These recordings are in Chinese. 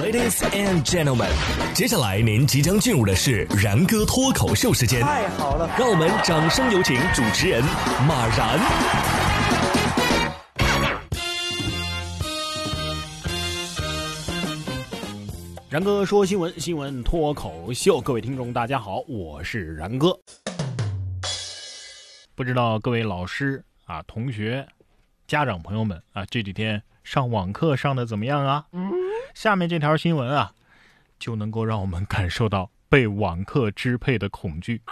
Ladies and gentlemen，接下来您即将进入的是然哥脱口秀时间。太好了，让我们掌声有请主持人马然。然哥说新闻，新闻脱口秀，各位听众大家好，我是然哥。不知道各位老师啊、同学、家长朋友们啊，这几天上网课上的怎么样啊？下面这条新闻啊，就能够让我们感受到被网课支配的恐惧。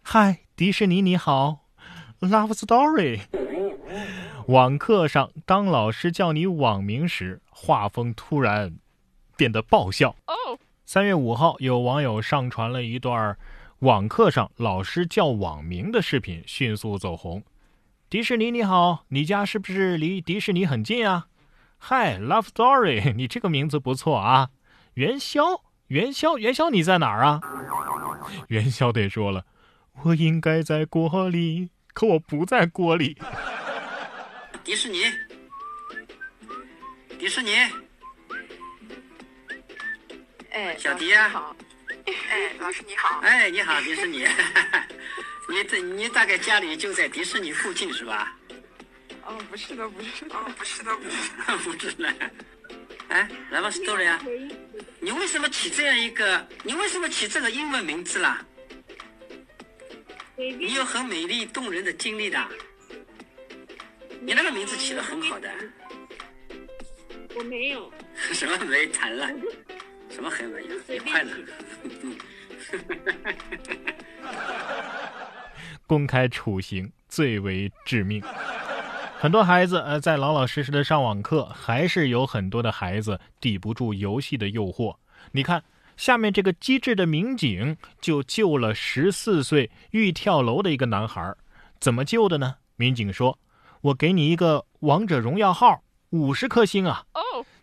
嗨，迪士尼你好，Love Story。网课上，当老师叫你网名时，画风突然变得爆笑。三月五号，有网友上传了一段网课上老师叫网名的视频，迅速走红。迪士尼你好，你家是不是离迪士尼很近啊？嗨，Love Story，你这个名字不错啊。元宵，元宵，元宵，你在哪儿啊？元宵得说了，我应该在锅里，可我不在锅里。迪士尼，迪士尼，哎，小迪呀好。哎，老师你好。哎，你好，迪士尼，你这你大概家里就在迪士尼附近是吧？哦，不是的，不是的，哦，不是的，不是的。不是的。哎，Love Story 啊，你为什么起这样一个？你为什么起这个英文名字啦？你有很美丽动人的经历的。你那个名字起的很好的，我没有，什么没谈了？什么很没有？你快了。公开处刑最为致命。很多孩子呃在老老实实的上网课，还是有很多的孩子抵不住游戏的诱惑。你看，下面这个机智的民警就救了十四岁欲跳楼的一个男孩。怎么救的呢？民警说：“我给你一个王者荣耀号，五十颗星啊！”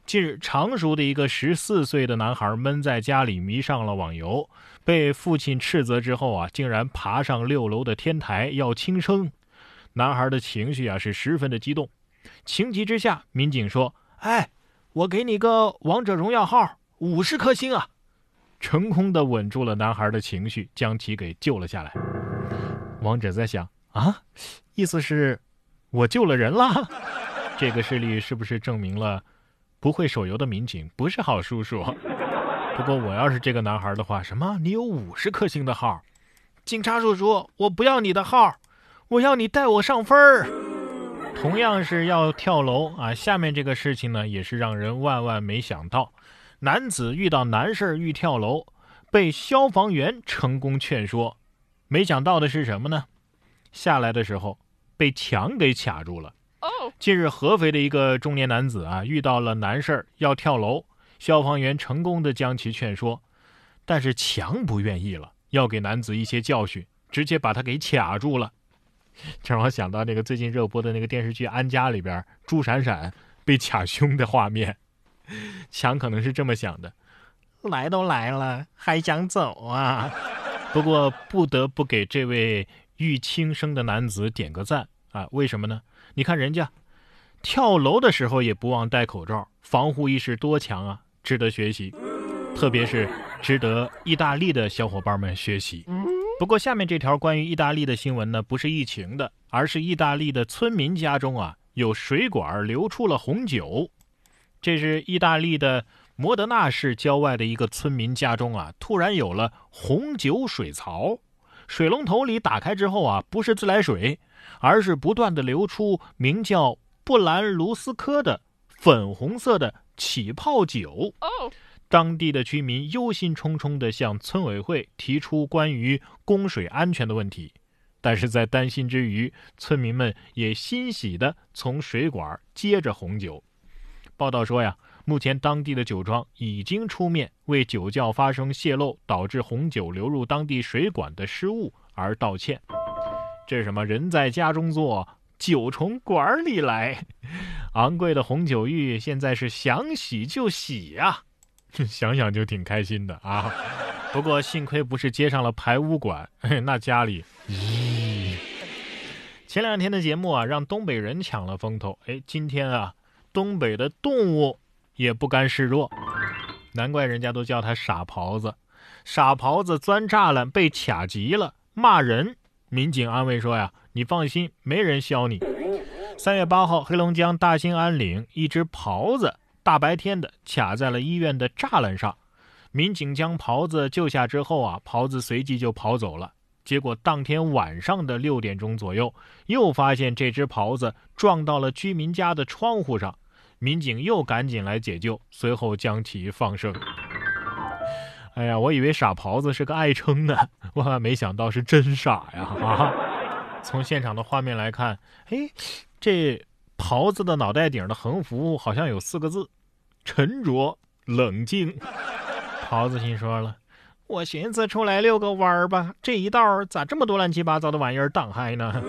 近日，常熟的一个十四岁的男孩闷在家里，迷上了网游，被父亲斥责之后啊，竟然爬上六楼的天台要轻生。男孩的情绪啊是十分的激动，情急之下，民警说：“哎，我给你个王者荣耀号，五十颗星啊！”成功的稳住了男孩的情绪，将其给救了下来。王者在想啊，意思是，我救了人了。这个事例是不是证明了？不会手游的民警不是好叔叔。不过我要是这个男孩的话，什么？你有五十颗星的号？警察叔叔，我不要你的号，我要你带我上分儿。同样是要跳楼啊，下面这个事情呢，也是让人万万没想到。男子遇到难事儿欲跳楼，被消防员成功劝说。没想到的是什么呢？下来的时候被墙给卡住了。近日，合肥的一个中年男子啊，遇到了难事儿要跳楼，消防员成功的将其劝说，但是墙不愿意了，要给男子一些教训，直接把他给卡住了。这让我想到那个最近热播的那个电视剧《安家》里边，朱闪闪被卡胸的画面。强可能是这么想的：来都来了，还想走啊？不过不得不给这位欲轻生的男子点个赞啊！为什么呢？你看人家。跳楼的时候也不忘戴口罩，防护意识多强啊！值得学习，特别是值得意大利的小伙伴们学习。不过，下面这条关于意大利的新闻呢，不是疫情的，而是意大利的村民家中啊有水管流出了红酒。这是意大利的摩德纳市郊外的一个村民家中啊，突然有了红酒水槽，水龙头里打开之后啊，不是自来水，而是不断的流出名叫。布兰卢斯科的粉红色的起泡酒，当地的居民忧心忡忡地向村委会提出关于供水安全的问题，但是在担心之余，村民们也欣喜地从水管接着红酒。报道说呀，目前当地的酒庄已经出面为酒窖发生泄漏导致红酒流入当地水管的失误而道歉。这是什么？人在家中坐。酒从管里来，昂贵的红酒浴现在是想洗就洗呀，想想就挺开心的啊。不过幸亏不是接上了排污管，那家里咦。前两天的节目啊，让东北人抢了风头，哎，今天啊，东北的动物也不甘示弱。难怪人家都叫他傻狍子。傻狍子钻栅栏被卡急了，骂人。民警安慰说呀：“你放心，没人削你。”三月八号，黑龙江大兴安岭一只狍子大白天的卡在了医院的栅栏上，民警将狍子救下之后啊，狍子随即就跑走了。结果当天晚上的六点钟左右，又发现这只狍子撞到了居民家的窗户上，民警又赶紧来解救，随后将其放生。哎呀，我以为傻狍子是个爱称呢，万万没想到是真傻呀！啊，从现场的画面来看，哎，这狍子的脑袋顶的横幅好像有四个字：沉着冷静。狍子心说了，我寻思出来遛个弯儿吧，这一道咋这么多乱七八糟的玩意儿挡害呢？